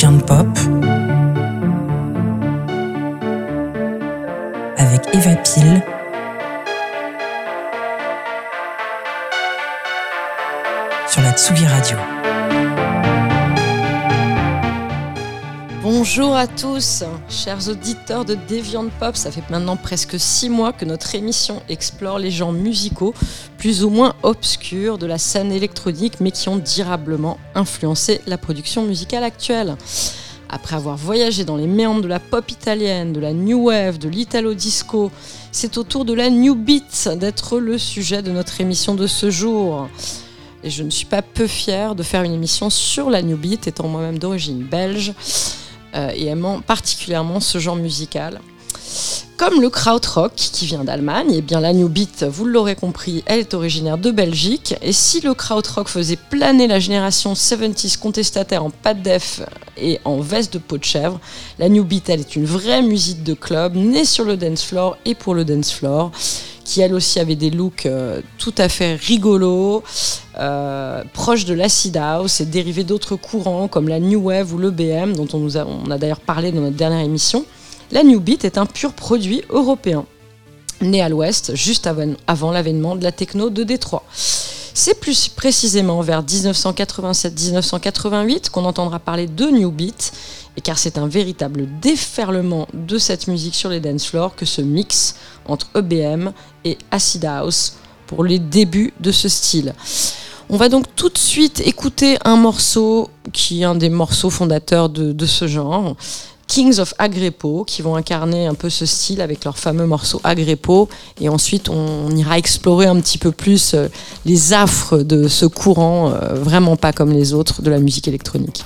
Viandes pop avec Eva Pile sur la Tsugi Radio. Bonjour à tous, chers auditeurs de Deviant Pop. Ça fait maintenant presque six mois que notre émission explore les genres musicaux plus ou moins obscurs de la scène électronique, mais qui ont durablement influencé la production musicale actuelle. Après avoir voyagé dans les méandres de la pop italienne, de la new wave, de l'italo disco, c'est au tour de la new beat d'être le sujet de notre émission de ce jour. Et je ne suis pas peu fière de faire une émission sur la new beat, étant moi-même d'origine belge et aimant particulièrement ce genre musical. Comme le krautrock qui vient d'Allemagne, et bien la new beat, vous l'aurez compris, elle est originaire de Belgique. Et si le krautrock faisait planer la génération 70s contestataire en de def et en veste de peau de chèvre, la new beat, elle est une vraie musique de club, née sur le dance floor et pour le dance floor qui elle aussi avait des looks euh, tout à fait rigolos, euh, proches de l'acid house et dérivés d'autres courants comme la new wave ou le BM, dont on, nous a, on a d'ailleurs parlé dans notre dernière émission. La new beat est un pur produit européen, né à l'ouest, juste avant, avant l'avènement de la techno de Détroit. C'est plus précisément vers 1987-1988 qu'on entendra parler de New Beat, car c'est un véritable déferlement de cette musique sur les dance floors que ce mix entre EBM et Acid House pour les débuts de ce style. On va donc tout de suite écouter un morceau qui est un des morceaux fondateurs de, ce genre. Kings of Agrepo, qui vont incarner un peu ce style avec leur fameux morceau Agrepo. Et ensuite, on, on ira explorer un petit peu plus euh, les affres de ce courant, euh, vraiment pas comme les autres, de la musique électronique.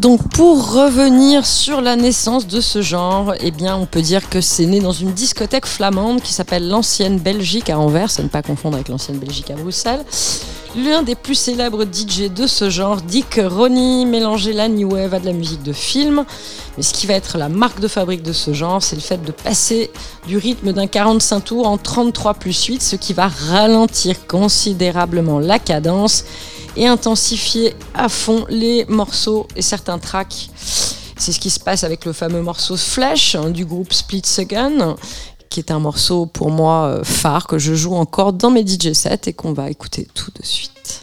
Donc pour revenir sur la naissance de ce genre, eh bien on peut dire que c'est né dans une discothèque flamande qui s'appelle l'Ancienne Belgique à Anvers, à ne pas confondre avec l'Ancienne Belgique à Bruxelles. L'un des plus célèbres DJ de ce genre, Dick Ronnie, mélangeait la new wave à de la musique de film. Mais ce qui va être la marque de fabrique de ce genre, c'est le fait de passer du rythme d'un 45 tours en 33 plus 8, ce qui va ralentir considérablement la cadence et intensifier à fond les morceaux et certains tracks. C'est ce qui se passe avec le fameux morceau Flash hein, du groupe Split Second, qui est un morceau pour moi euh, phare que je joue encore dans mes DJ sets et qu'on va écouter tout de suite.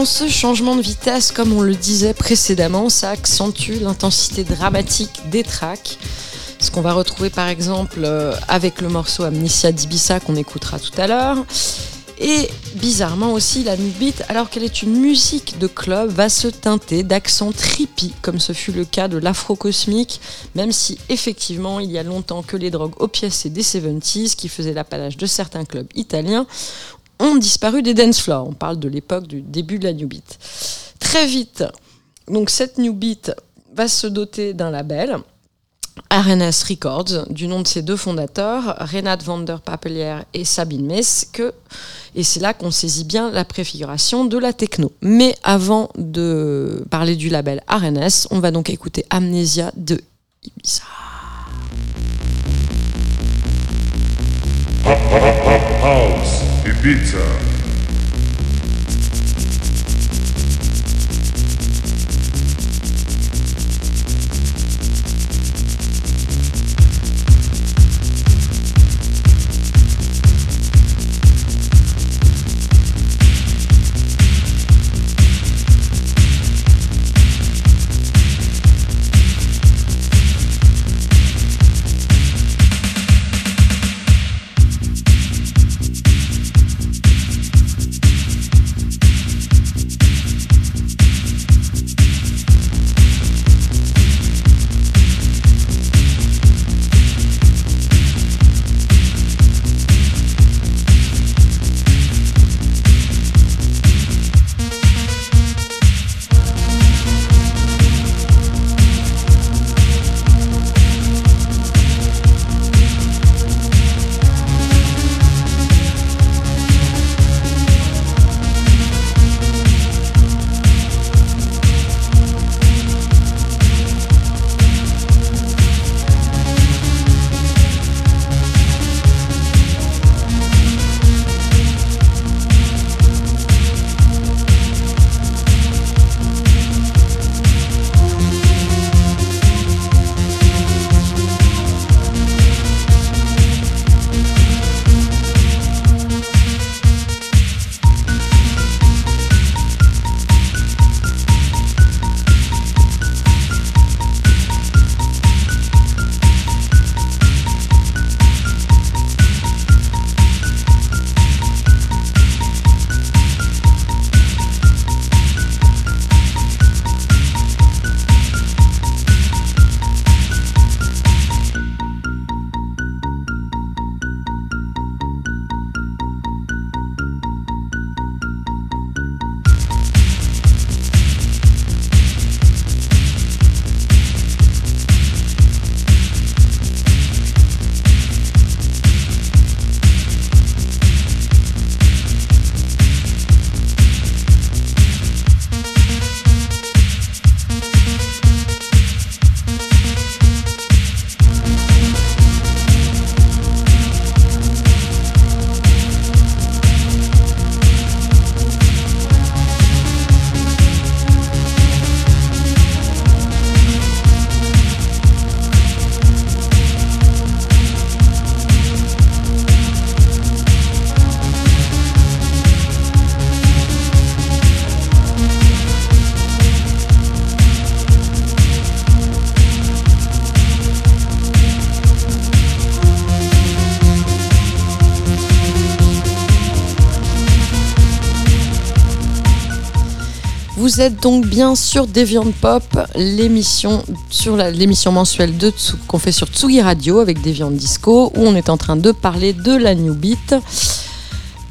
Bizarrement, ce changement de vitesse, comme on le disait précédemment, ça accentue l'intensité dramatique des tracks. Ce qu'on va retrouver par exemple euh, avec le morceau Amnesia d'Ibissa qu'on écoutera tout à l'heure. Et bizarrement aussi, la beat, alors qu'elle est une musique de club, va se teinter d'accents trippy, comme ce fut le cas de l'afro-cosmique, même si effectivement il y a longtemps que les drogues opiacées des 70s, qui faisaient l'apanage de certains clubs italiens, ont disparu des dance floors. On parle de l'époque du début de la new beat. Très vite, donc cette new beat va se doter d'un label RNS Records, du nom de ses deux fondateurs, Renat van der et Sabine Mess, et c'est là qu'on saisit bien la préfiguration de la techno. Mais avant de parler du label RNS, on va donc écouter Amnesia de Ibiza. Ibiza. Vous êtes donc bien sur Deviant Pop, l'émission sur l'émission mensuelle de qu'on fait sur Tsugi Radio avec Deviant Disco, où on est en train de parler de la New Beat.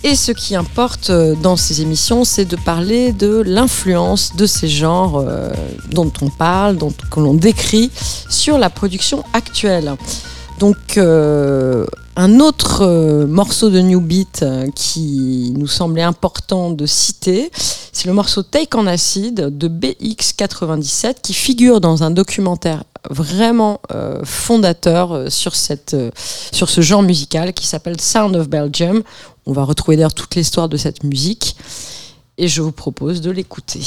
Et ce qui importe euh, dans ces émissions, c'est de parler de l'influence de ces genres euh, dont on parle, dont que l'on décrit sur la production actuelle. Donc euh, un autre euh, morceau de New Beat euh, qui nous semblait important de citer, c'est le morceau Take on Acid de BX97 qui figure dans un documentaire vraiment euh, fondateur sur, cette, sur ce genre musical qui s'appelle Sound of Belgium. On va retrouver d'ailleurs toute l'histoire de cette musique et je vous propose de l'écouter.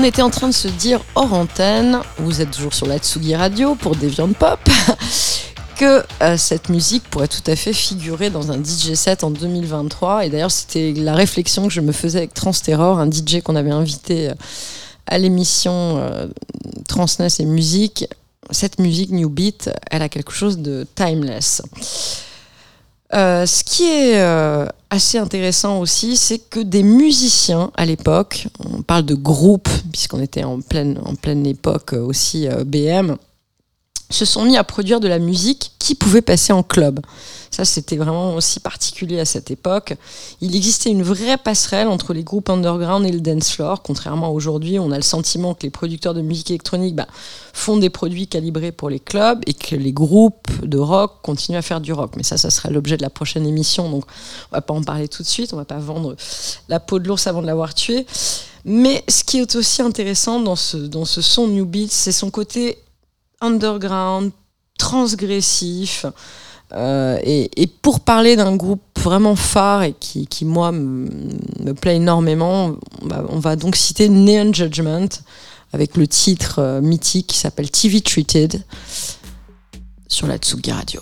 On était en train de se dire hors antenne, vous êtes toujours sur la Tsugi Radio pour Deviant Pop, que euh, cette musique pourrait tout à fait figurer dans un DJ set en 2023. Et d'ailleurs, c'était la réflexion que je me faisais avec Transterror, un DJ qu'on avait invité euh, à l'émission euh, Transness et Musique. Cette musique New Beat, elle a quelque chose de timeless. Euh, ce qui est euh, assez intéressant aussi, c'est que des musiciens à l'époque, on parle de groupes, puisqu'on était en pleine, en pleine époque aussi euh, BM, se sont mis à produire de la musique qui pouvait passer en club. Ça, c'était vraiment aussi particulier à cette époque. Il existait une vraie passerelle entre les groupes underground et le dance floor. Contrairement à aujourd'hui, on a le sentiment que les producteurs de musique électronique bah, font des produits calibrés pour les clubs et que les groupes de rock continuent à faire du rock. Mais ça, ça sera l'objet de la prochaine émission, donc on va pas en parler tout de suite. On va pas vendre la peau de l'ours avant de l'avoir tué. Mais ce qui est aussi intéressant dans ce, dans ce son New Beats, c'est son côté underground, transgressif. Euh, et, pour parler d'un groupe vraiment phare et qui, moi, me plaît énormément, on va, on va, donc citer Neon Judgment avec le titre euh, mythique qui s'appelle TV Treated sur la Tsugi Radio.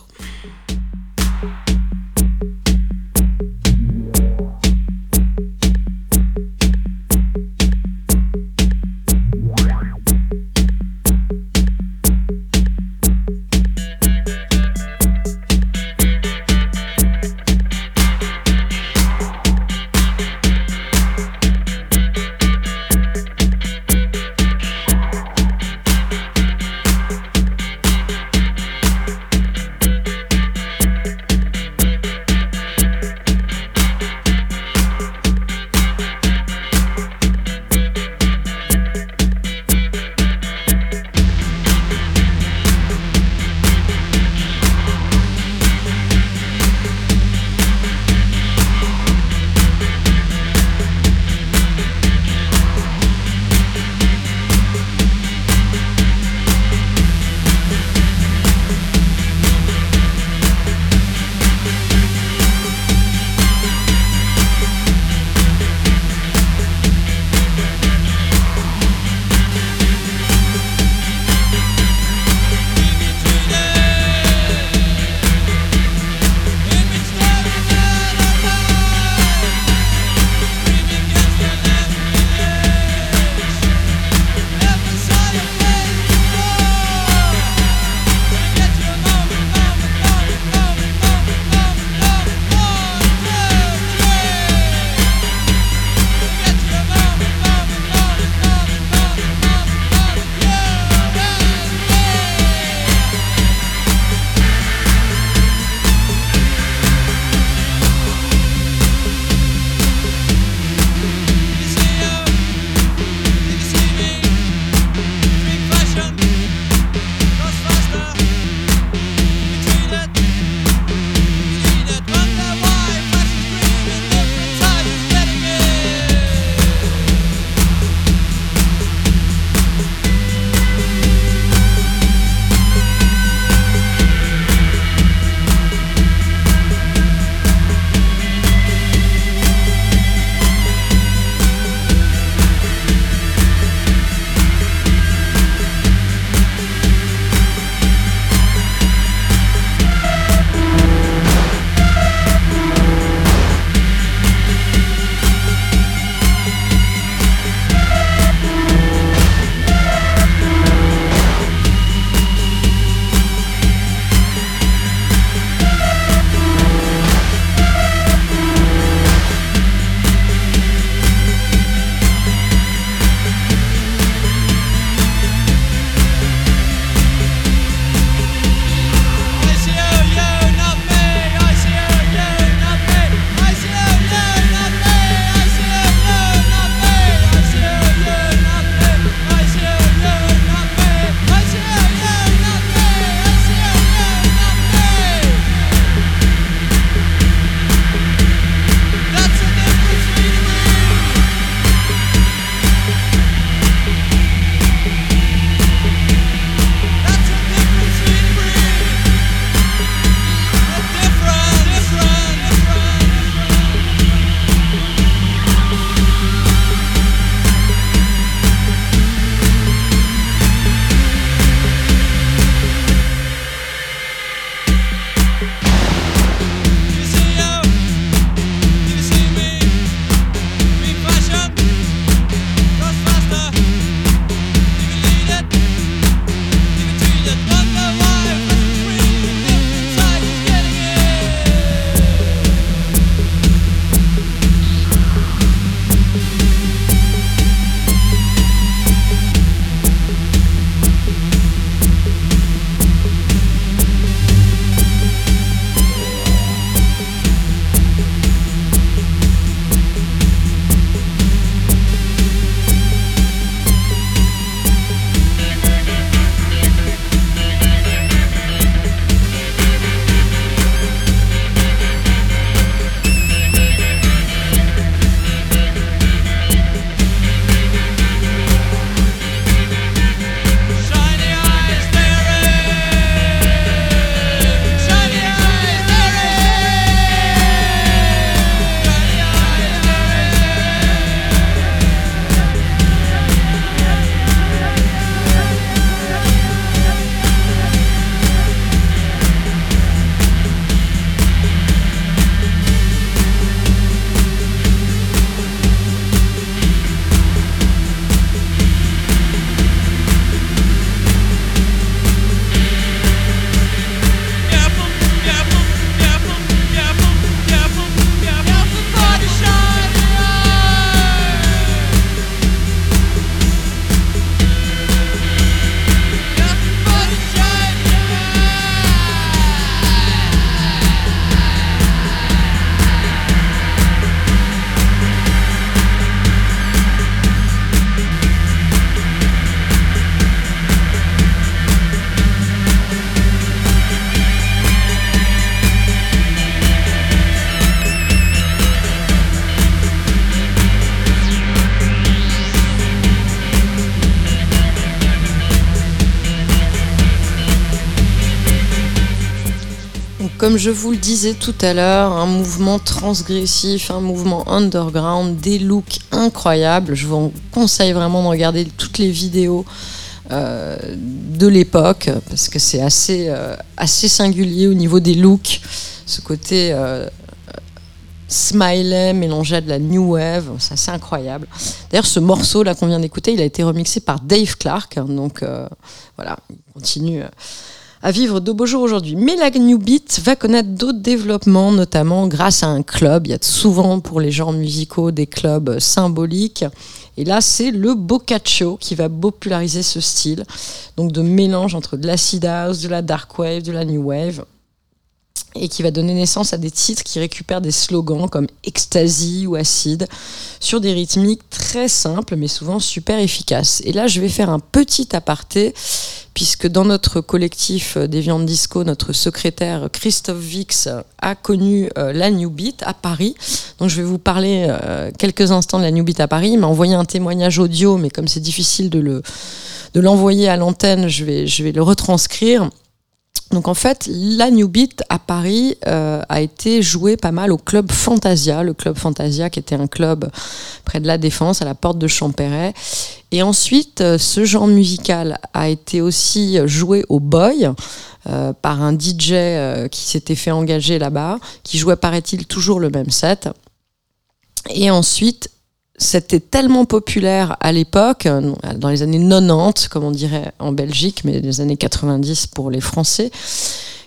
Comme je vous le disais tout à l'heure, un mouvement transgressif, un mouvement underground, des looks incroyables. Je vous conseille vraiment de regarder toutes les vidéos euh, de l'époque parce que c'est assez, euh, assez singulier au niveau des looks. Ce côté euh, smiley mélangé à de la new wave, c'est assez incroyable. D'ailleurs, ce morceau là qu'on vient d'écouter, il a été remixé par Dave Clark, hein, donc voilà, il continue à vivre de beaux jours aujourd'hui. Mais la New Beat va connaître d'autres développements, notamment grâce à un club. Il y a souvent pour les genres musicaux des clubs symboliques. Et là, c'est le Boccaccio qui va populariser ce style, donc de mélange entre de l'acid house, de la dark wave, de la new wave et qui va donner naissance à des titres qui récupèrent des slogans comme ecstasy ou acide sur des rythmiques très simples mais souvent super efficaces. Et là, je vais faire un petit aparté puisque dans notre collectif des viandes disco, notre secrétaire Christophe Vix a connu euh, la New Beat à Paris. Donc je vais vous parler euh, quelques instants de la New Beat à Paris. Il m'a envoyé un témoignage audio, mais comme c'est difficile de le de l'envoyer à l'antenne, je vais, je vais le retranscrire. Donc en fait, la New Beat à Paris euh, a été jouée pas mal au club Fantasia, le club Fantasia qui était un club près de la Défense, à la porte de Champéret. Et ensuite, euh, ce genre musical a été aussi joué au Boy euh, par un DJ qui s'était fait engager là-bas, qui jouait, paraît-il, toujours le même set. Et ensuite, c'était tellement populaire à l'époque, euh, dans les années 90, comme on dirait en Belgique, mais les années 90 pour les Français,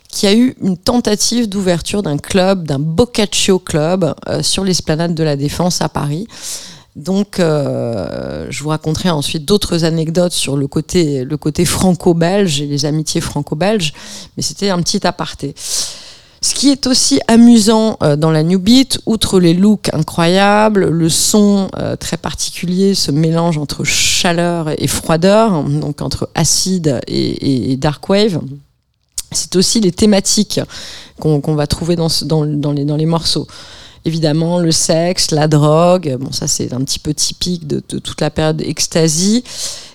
qu'il y a eu une tentative d'ouverture d'un club, d'un Boccaccio Club, euh, sur l'esplanade de la Défense à Paris. Donc, euh, je vous raconterai ensuite d'autres anecdotes sur le côté, le côté franco-belge et les amitiés franco-belges, mais c'était un petit aparté. Ce qui est aussi amusant euh, dans la New Beat, outre les looks incroyables, le son euh, très particulier, ce mélange entre chaleur et froideur, donc entre acide et, dark wave, c'est aussi les thématiques qu'on va trouver dans, les, morceaux. Évidemment, le sexe, la drogue, bon, ça c'est un petit peu typique de, toute la période ecstasy.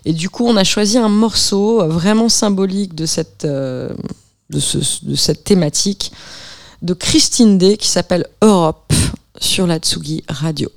Et du coup, on a choisi un morceau vraiment symbolique de cette, euh, de, ce- de cette thématique de Christine Day qui s'appelle Europe sur la Tsugi Radio.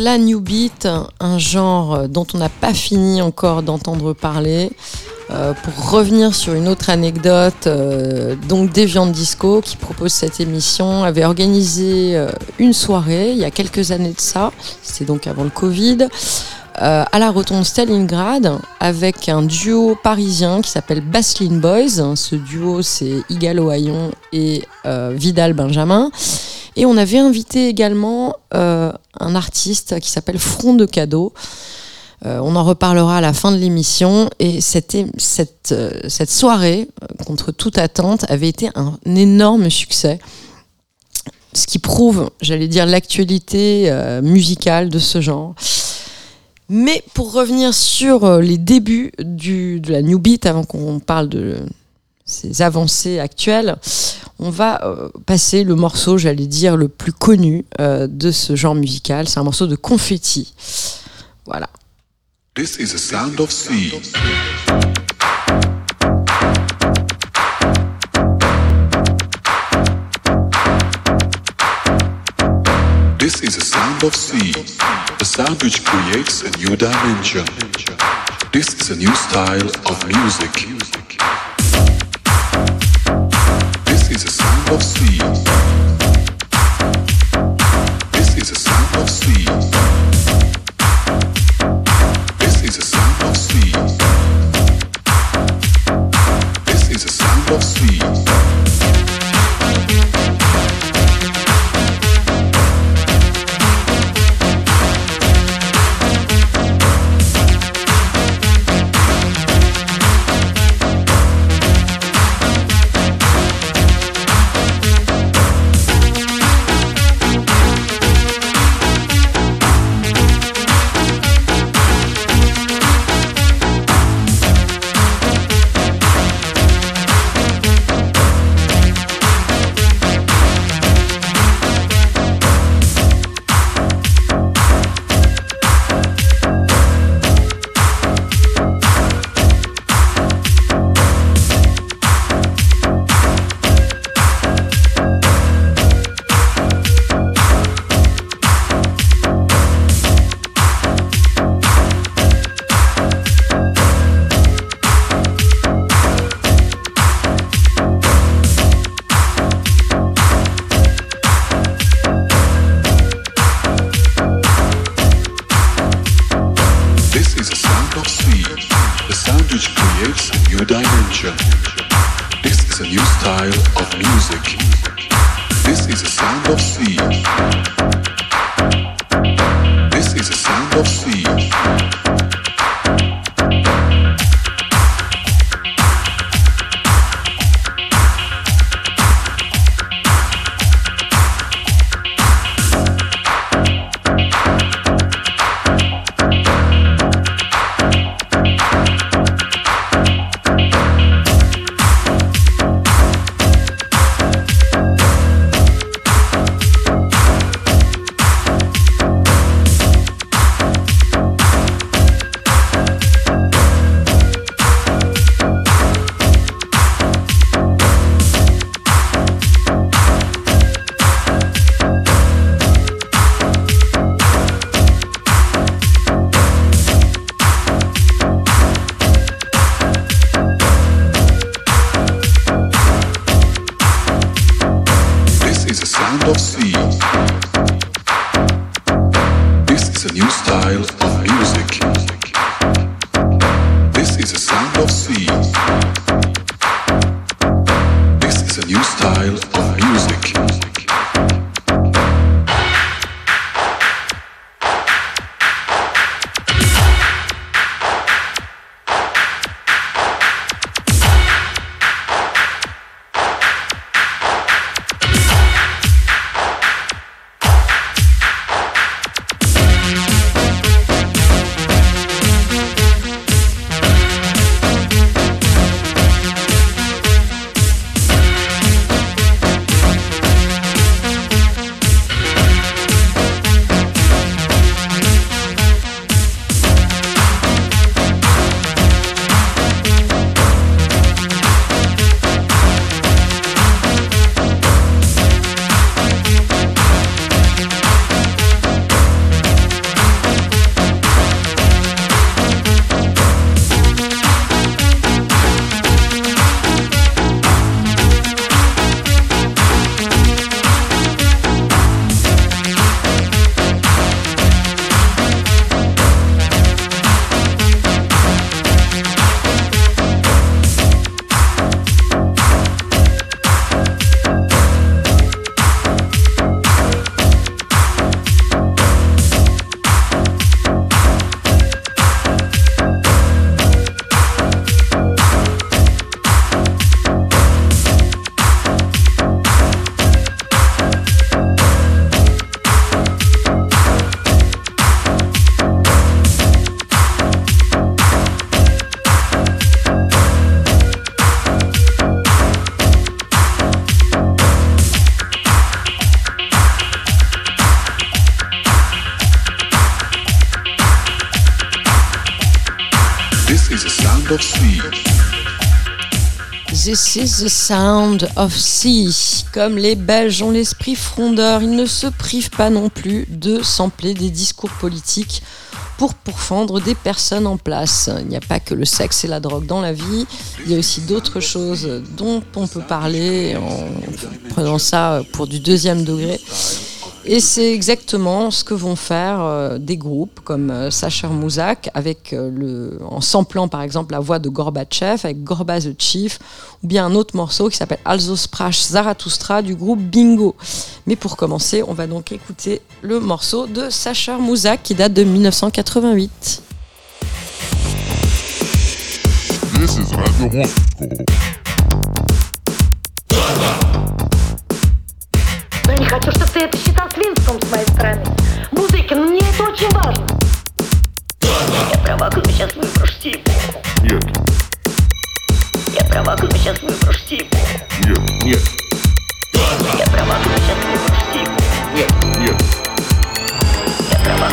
La New Beat, un genre dont on n'a pas fini encore d'entendre parler. Euh, pour revenir sur une autre anecdote, euh, donc Deviant Disco, qui propose cette émission, avait organisé euh, une soirée il y a quelques années de ça, c'était donc avant le Covid, à la rotonde Stalingrad, avec un duo parisien qui s'appelle Baslin Boys. Ce duo, c'est Igalo Hayon et Vidal Benjamin. Et on avait invité également euh, un artiste qui s'appelle Front de Cadeau. Euh, on en reparlera à la fin de l'émission. Et euh, cette soirée, contre toute attente, avait été un énorme succès. Ce qui prouve, j'allais dire, l'actualité musicale de ce genre. Mais pour revenir sur les débuts du, de la New Beat, avant qu'on parle de ces avancées actuelles, on va euh, passer le morceau, j'allais dire, le plus connu euh, de ce genre musical. C'est un morceau de confetti. Voilà. This is the sound of sea. This is the sound of sea, a sound which creates a new dimension. This is a new style of music. Is the sound of sea. This is the sound of sea. This is the sound of sea. This is the sound of. This is the sound of sea. Comme les Belges ont l'esprit frondeur, ils ne se privent pas non plus de sampler des discours politiques pour pourfendre des personnes en place. Il n'y a pas que le sexe et la drogue dans la vie, il y a aussi d'autres choses dont on peut parler en prenant ça pour du deuxième degré. Et c'est exactement ce que vont faire euh, des groupes comme euh, Sacher Mouzak, avec, euh, le, en samplant par exemple la voix de Gorbatchev, avec Gorba the Chief, ou bien un autre morceau qui s'appelle Also Sprach Zarathustra du groupe Bingo. Mais pour commencer, on va donc écouter le morceau de Sacher Mouzak qui date de 1988. This is Radio Moscow. Но я не хочу, чтобы ты это Свинством с моей стороны. Музыки, ну мне это очень важно. Я права, когда сейчас выброшу типу. Нет, Я права, когда сейчас выброшу типу. нет, нет, Я права, когда сейчас выброшу типу. нет, нет. Я права,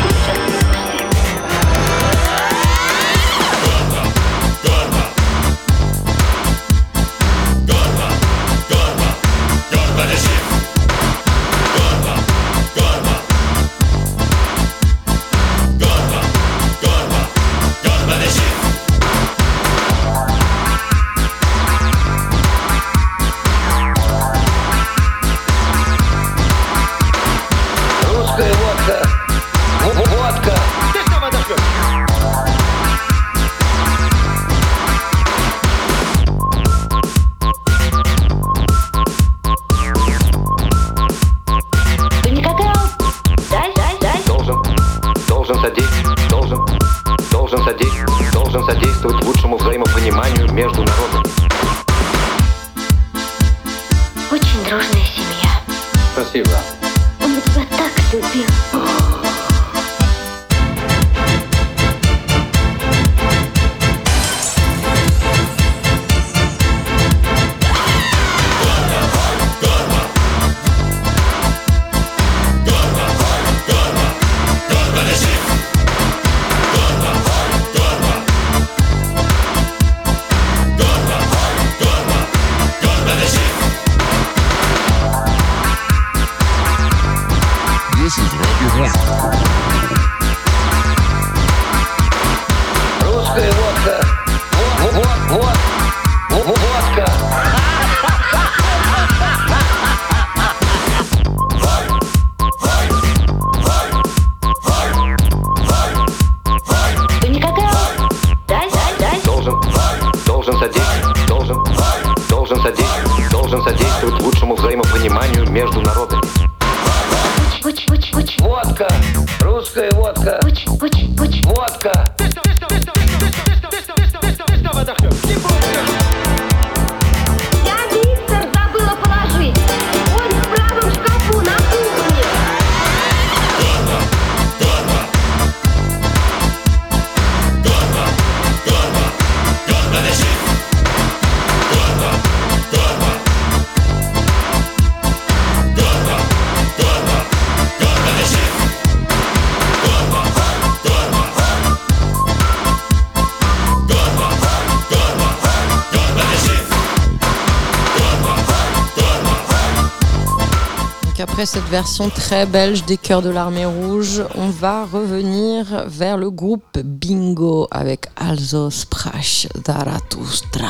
cette version très belge des Chœurs de l'Armée Rouge, on va revenir vers le groupe Bingo avec Also Sprach Zarathustra.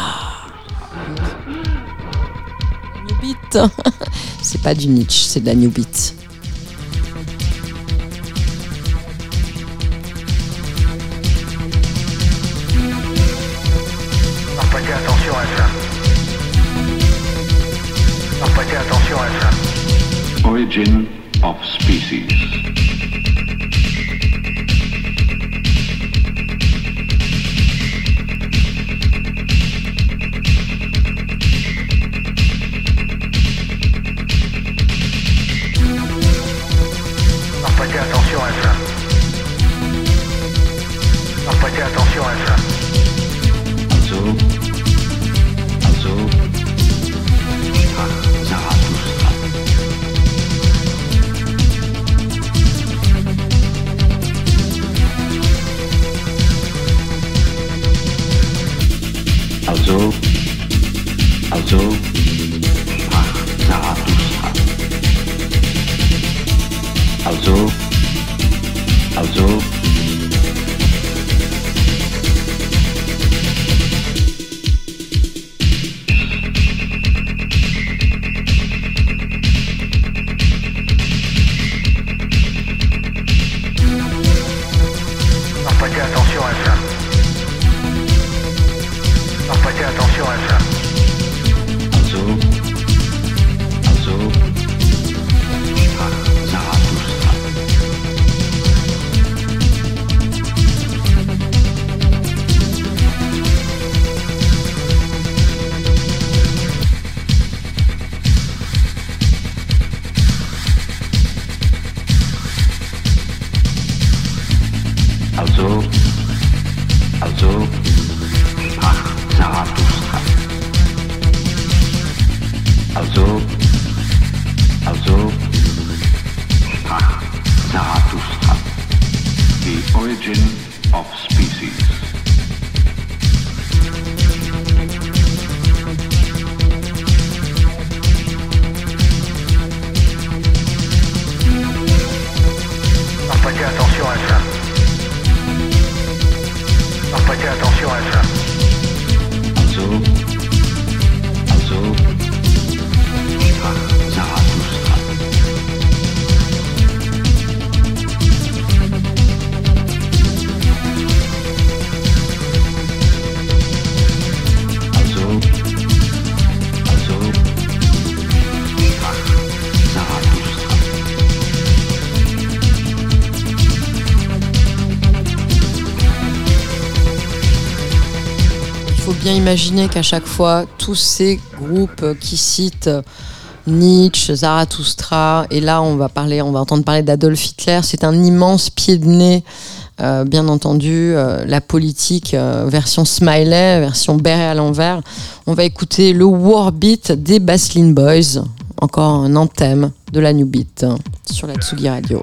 New Beat. C'est pas du Nietzsche, c'est de la New Beat. Imaginer qu'à chaque fois, tous ces groupes qui citent Nietzsche, Zarathustra, et là on va parler, on va entendre parler d'Adolf Hitler, c'est un immense pied de nez, euh, bien entendu, euh, la politique euh, version smiley, version béret à l'envers. On va écouter le Warbeat des Baslin Boys, encore un anthème de la New Beat sur la Tsugi Radio.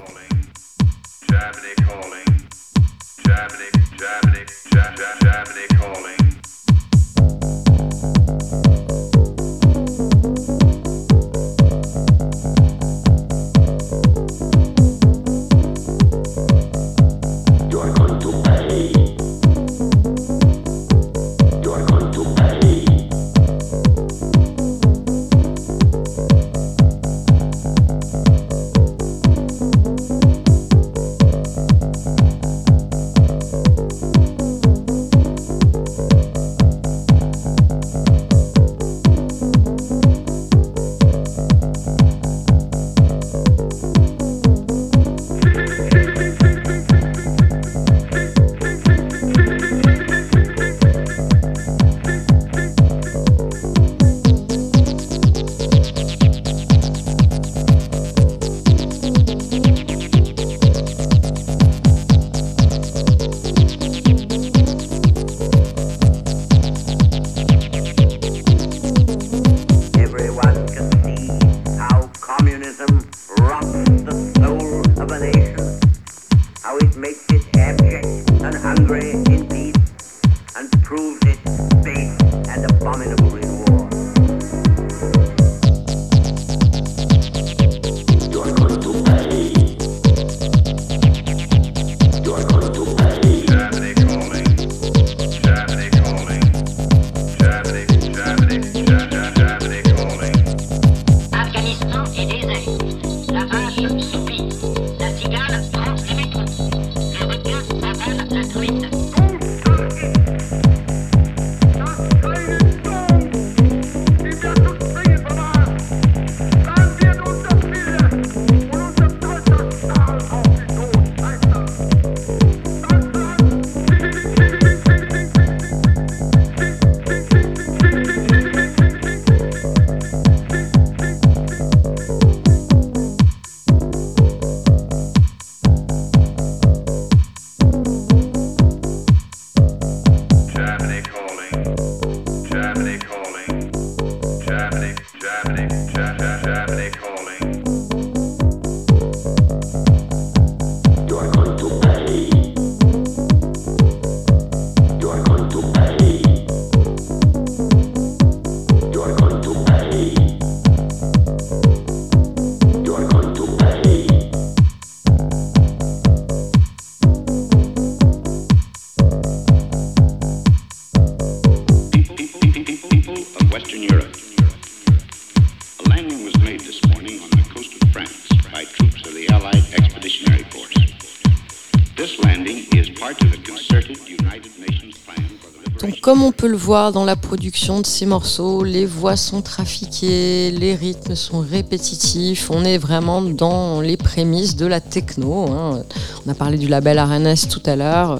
Dans la production de ces morceaux, les voix sont trafiquées, les rythmes sont répétitifs, on est vraiment dans les prémices de la techno. hein. On a parlé du label RNS tout à l'heure.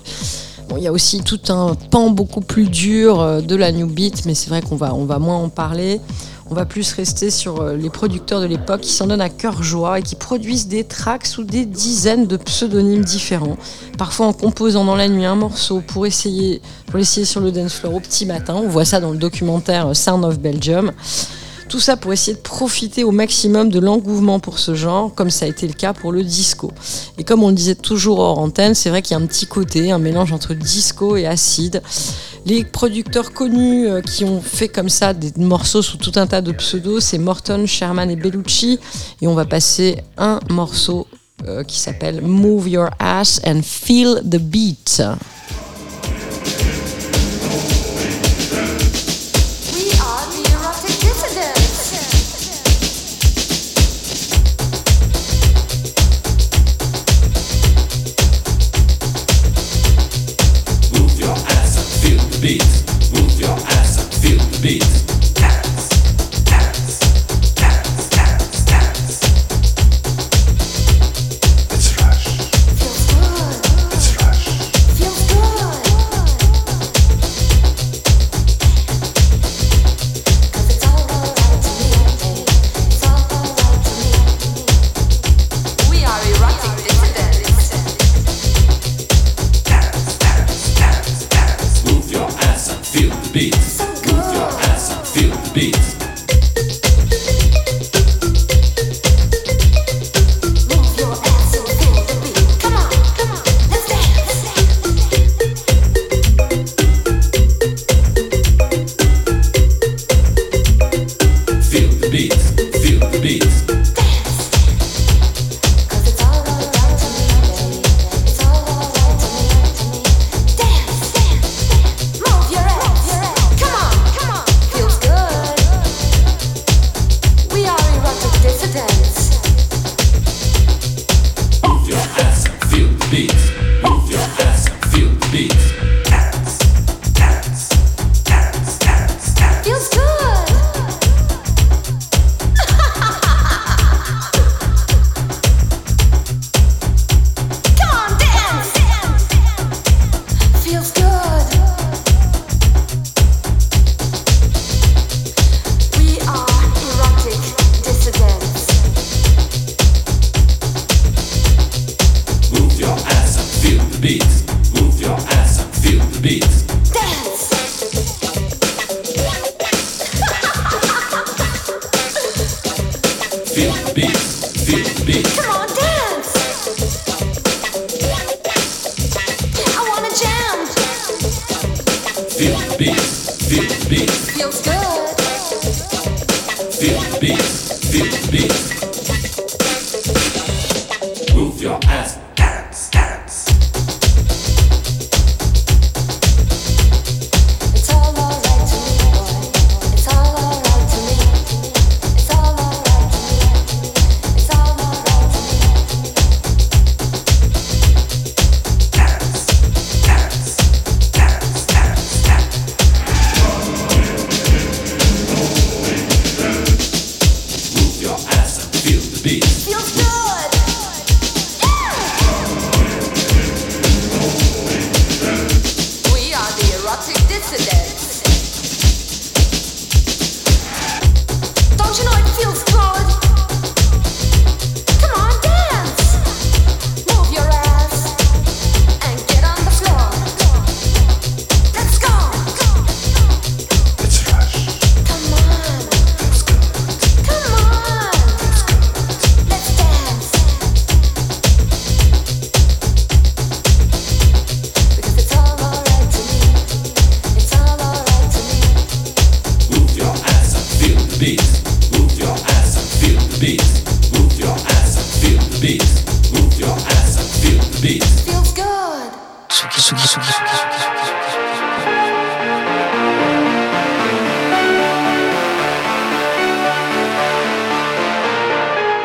Bon, il y a aussi tout un pan beaucoup plus dur euh, de la new beat, mais c'est vrai qu'on va, on va moins en parler. On va plus rester sur euh, les producteurs de l'époque qui s'en donnent à cœur joie et qui produisent des tracks sous des dizaines de pseudonymes différents. Parfois en composant dans la nuit un morceau pour essayer, pour l'essayer sur le dance floor au petit matin. On voit ça dans le documentaire Sound of Belgium. Tout ça pour essayer de profiter au maximum de l'engouement pour ce genre, comme ça a été le cas pour le disco. Et comme on le disait toujours hors antenne, c'est vrai qu'il y a un petit côté, un mélange entre disco et acide. Les producteurs connus euh, qui ont fait comme ça des morceaux sous tout un tas de pseudos, c'est Morton, Sherman et Bellucci. Et on va passer un morceau euh, qui s'appelle Move Your Ass and Feel the Beat.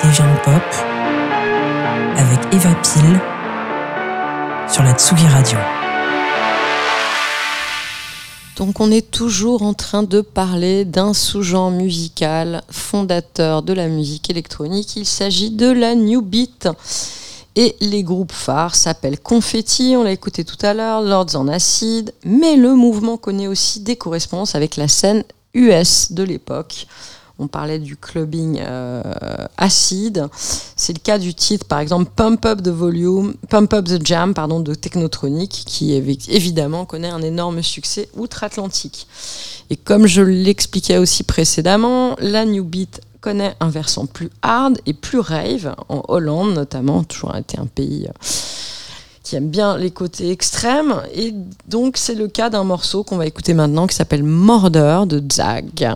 Deviant Pop avec Eva Pile sur la Tsugi Radio. Donc on est toujours en train de parler d'un sous-genre musical fondateur de la musique électronique. Il s'agit de la New Beat. Et les groupes phares s'appellent Confetti, on l'a écouté tout à l'heure, Lords en Acid, mais le mouvement connaît aussi des correspondances avec la scène US de l'époque. On parlait du clubbing euh, acide. C'est le cas du titre, par exemple, Pump Up the Volume, Pump Up the Jam, pardon, de Technotronic, qui évi- évidemment connaît un énorme succès outre-Atlantique. Et comme je l'expliquais aussi précédemment, la New Beat connaît un versant plus hard et plus rave, en Hollande notamment, toujours été un pays euh, qui aime bien les côtés extrêmes. Et donc c'est le cas d'un morceau qu'on va écouter maintenant qui s'appelle Mordeur de Zag.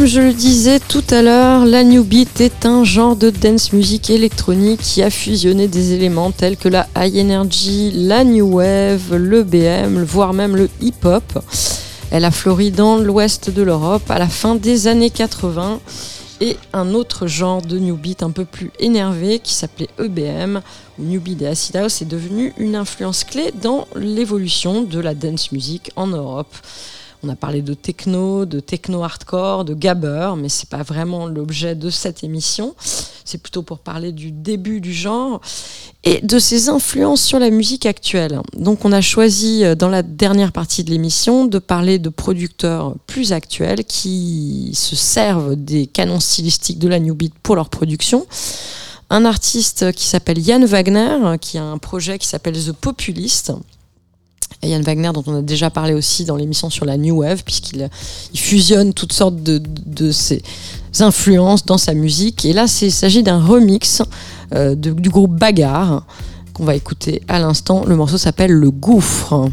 Comme je le disais tout à l'heure, la New Beat est un genre de dance music électronique qui a fusionné des éléments tels que la high energy, la new wave, le BM, voire même le hip-hop. Elle a fleuri dans l'ouest de l'Europe à la fin des années 80 et un autre genre de new beat un peu plus énervé qui s'appelait EBM ou New Beat et Acid House est devenu une influence clé dans l'évolution de la dance music en Europe. On a parlé de techno, de techno hardcore, de gabber, mais c'est pas vraiment l'objet de cette émission. C'est plutôt pour parler du début du genre et de ses influences sur la musique actuelle. Donc on a choisi euh, dans la dernière partie de l'émission de parler de producteurs plus actuels qui se servent des canons stylistiques de la New Beat pour leur production. Un artiste qui s'appelle Yann Wagner, qui a un projet qui s'appelle The Populist. Yann Wagner, dont on a déjà parlé aussi dans l'émission sur la New Wave, puisqu'il il fusionne toutes sortes de, ses influences dans sa musique. Et là, il s'agit d'un remix euh, du groupe Bagarre, qu'on va écouter à l'instant. Le morceau s'appelle Le Gouffre.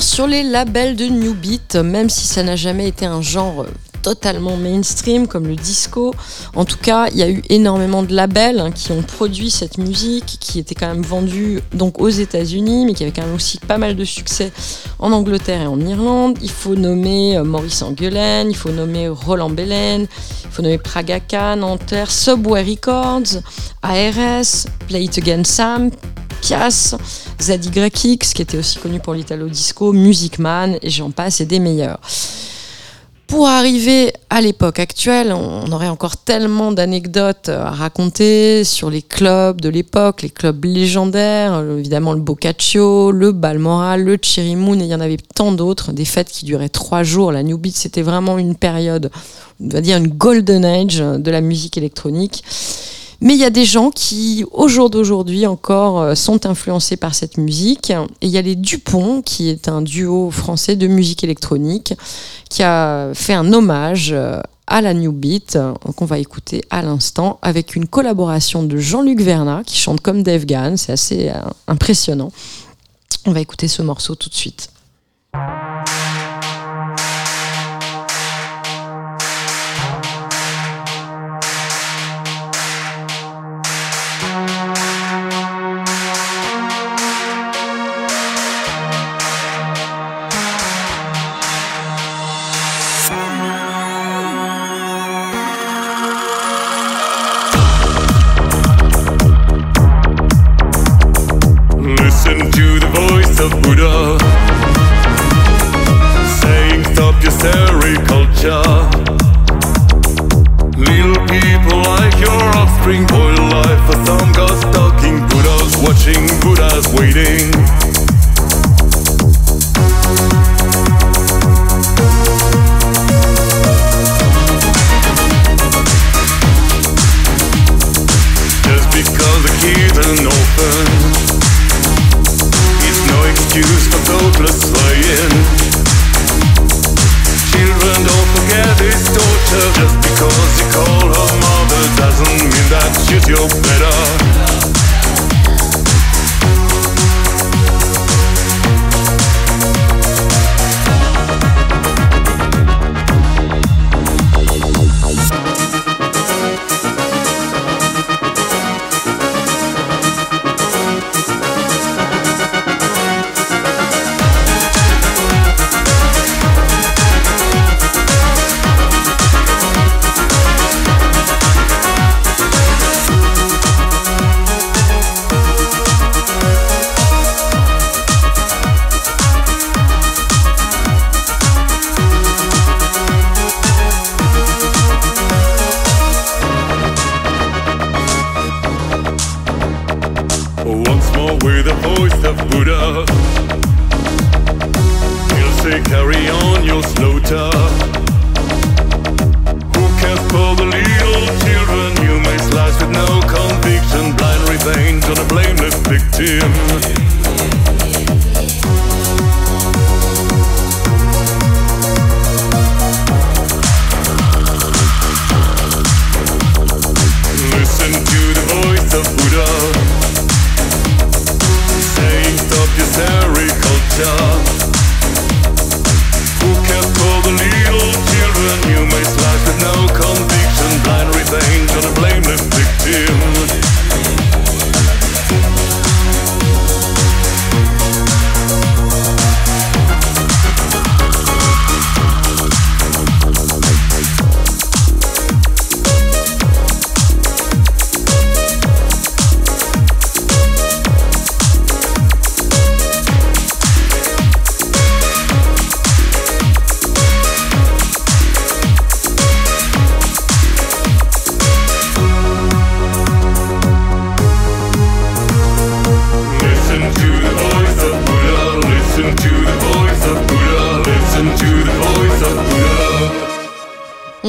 Sur les labels de New Beat, même si ça n'a jamais été un genre totalement mainstream comme le disco. En tout cas, il y a eu énormément de labels hein, qui ont produit cette musique, qui était quand même vendue donc aux États-Unis, mais qui avait quand même aussi pas mal de succès en Angleterre et en Irlande. Il faut nommer euh, Maurice Anguelen, il faut nommer Roland Belen, il faut nommer Praga Khan, Nanterre, Subway Records, ARS, Play It Again Sam, Pias, ZYX, qui était aussi connu pour l'Italo Disco, Music Man, et j'en passe, et des meilleurs. Pour arriver à l'époque actuelle, on aurait encore tellement d'anecdotes à raconter sur les clubs de l'époque, les clubs légendaires, évidemment le Boccaccio, le Balmoral, le Cherry Moon, et il y en avait tant d'autres, des fêtes qui duraient trois jours. La New Beat, c'était vraiment une période, on va dire une golden age de la musique électronique. Mais il y a des gens qui, au jour d'aujourd'hui encore, euh, sont influencés par cette musique. Et il y a les Dupont, qui est un duo français de musique électronique, qui a fait un hommage euh, à la New Beat, euh, qu'on va écouter à l'instant, avec une collaboration de Jean-Luc Vernat, qui chante comme Dave Gann. C'est assez impressionnant. On va écouter ce morceau tout de suite. Your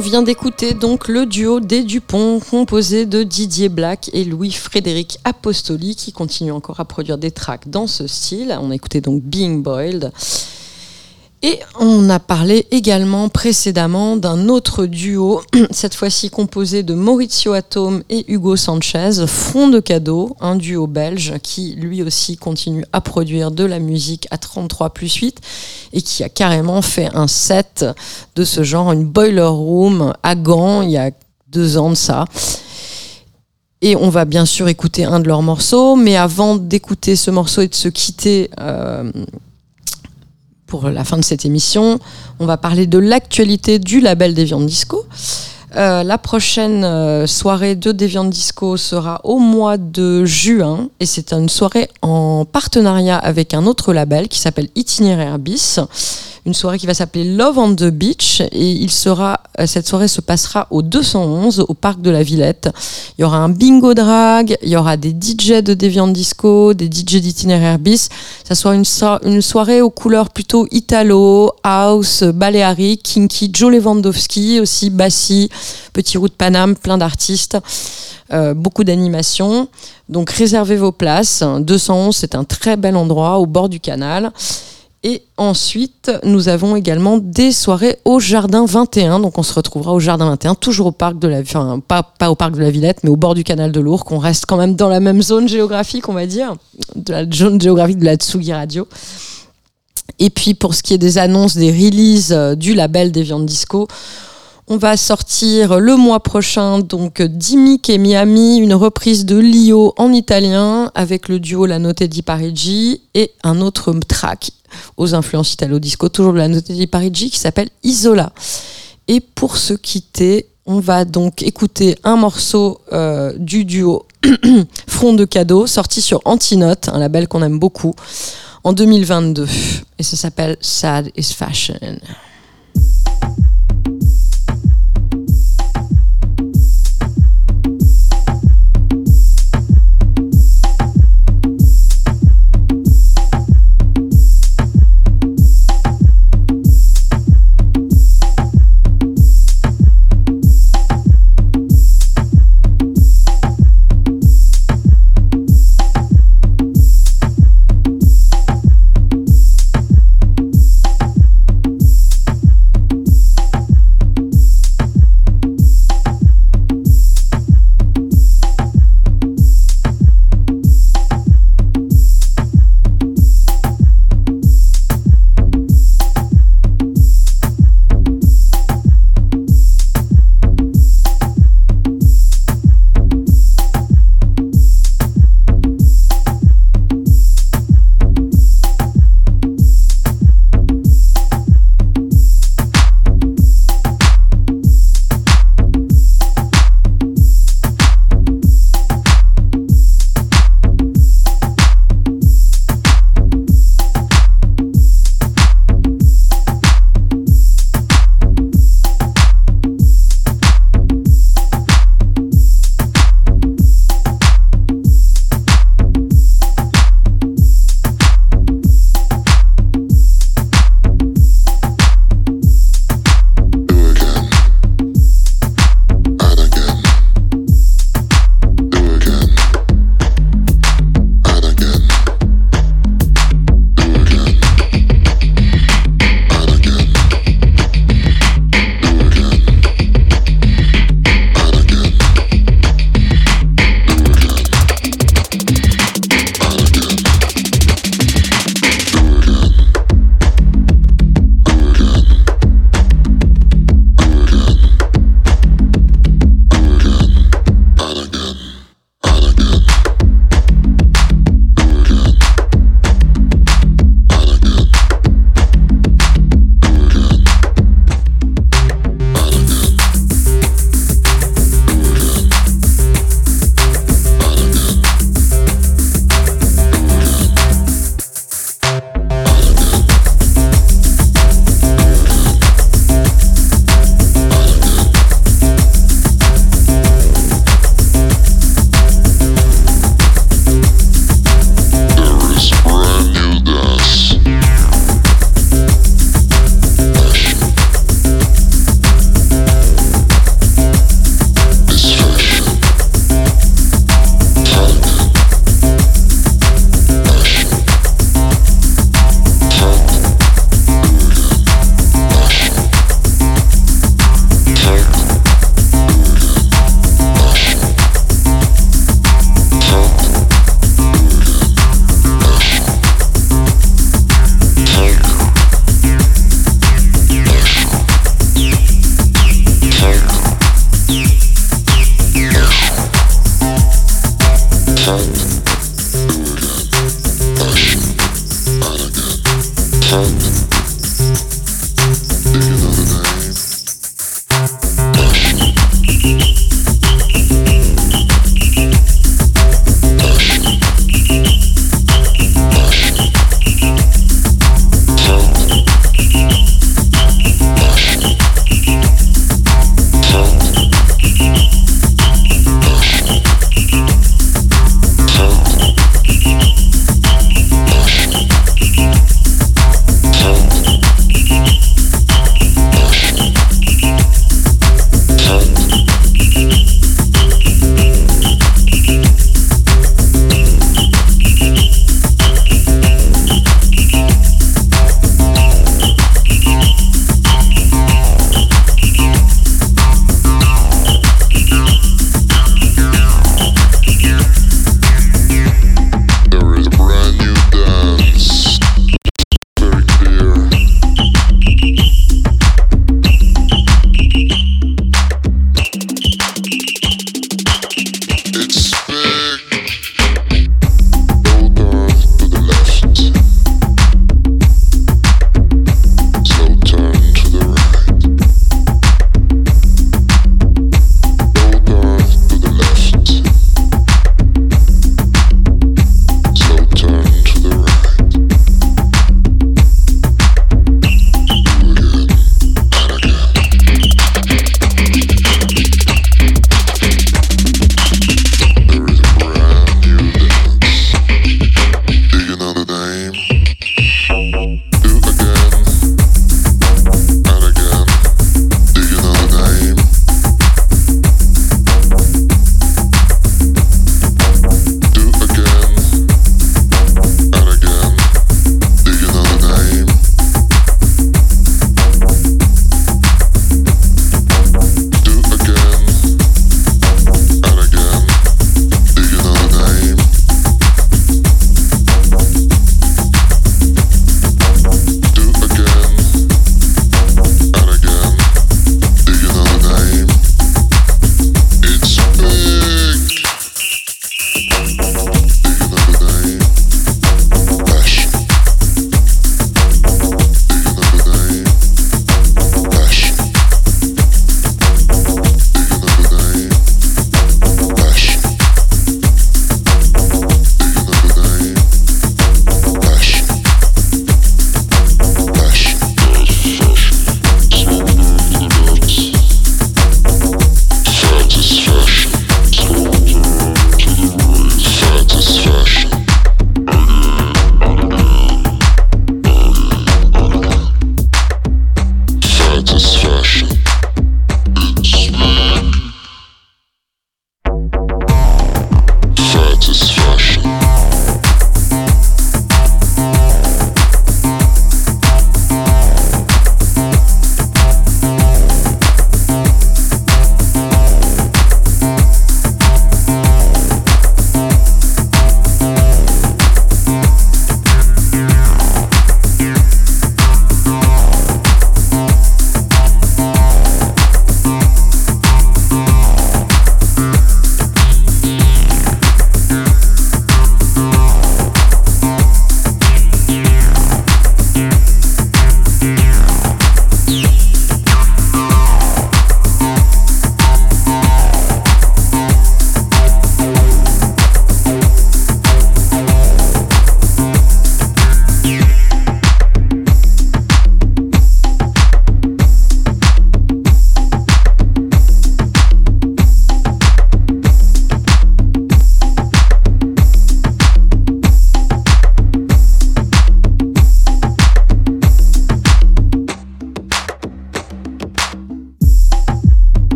On vient d'écouter donc le duo des Dupont, composé de Didier Black et Louis-Frédéric Apostoli, qui continue encore à produire des tracks dans ce style. On a écouté donc Being Boiled. Et on a parlé également précédemment d'un autre duo, cette fois-ci composé de Maurizio Atome et Hugo Sanchez, Front de cadeau, un duo belge qui lui aussi continue à produire de la musique à 33 plus 8 et qui a carrément fait un set de ce genre, une boiler room à Gand il y a deux ans de ça. Et on va bien sûr écouter un de leurs morceaux, mais avant d'écouter ce morceau et de se quitter euh, pour la fin de cette émission, on va parler de l'actualité du label Deviant Disco. Euh, la prochaine euh, soirée de Deviant Disco sera au mois de juin et c'est une soirée en partenariat avec un autre label qui s'appelle Itinéraire Bis. Une soirée qui va s'appeler Love on the Beach et il sera, euh, cette soirée se passera au 211 au parc de la Villette. Il y aura un bingo drag, il y aura des DJ de Deviant Disco, des DJ d'Itinéraire Bis. Ça sera une, so- une soirée aux couleurs plutôt italo, house, balearic, kinky, Joe Lewandowski aussi, Bassi, Petit Roux de Paname, plein d'artistes. Euh, beaucoup d'animation. Donc réservez vos places. 211, c'est un très bel endroit au bord du canal. Et ensuite, nous avons également des soirées au Jardin 21. Donc on se retrouvera au Jardin 21, toujours au parc de la enfin pas, au parc de la Villette, mais au bord du canal de l'Ourcq. On reste quand même dans la même zone géographique, on va dire, de la zone géographique de la Tsugi Radio. Et puis pour ce qui est des annonces, des releases euh, du label des viandes disco, on va sortir le mois prochain donc Dimic et Miami, une reprise de Lio en italien avec le duo La Notte di Parigi et un autre track aux influences italo-disco, toujours de La Notte di Parigi qui s'appelle Isola. Et pour se quitter, on va donc écouter un morceau euh, du duo Front de cadeau sorti sur Antinote, un label qu'on aime beaucoup, en 2022. Et ça s'appelle Sad is Fashion.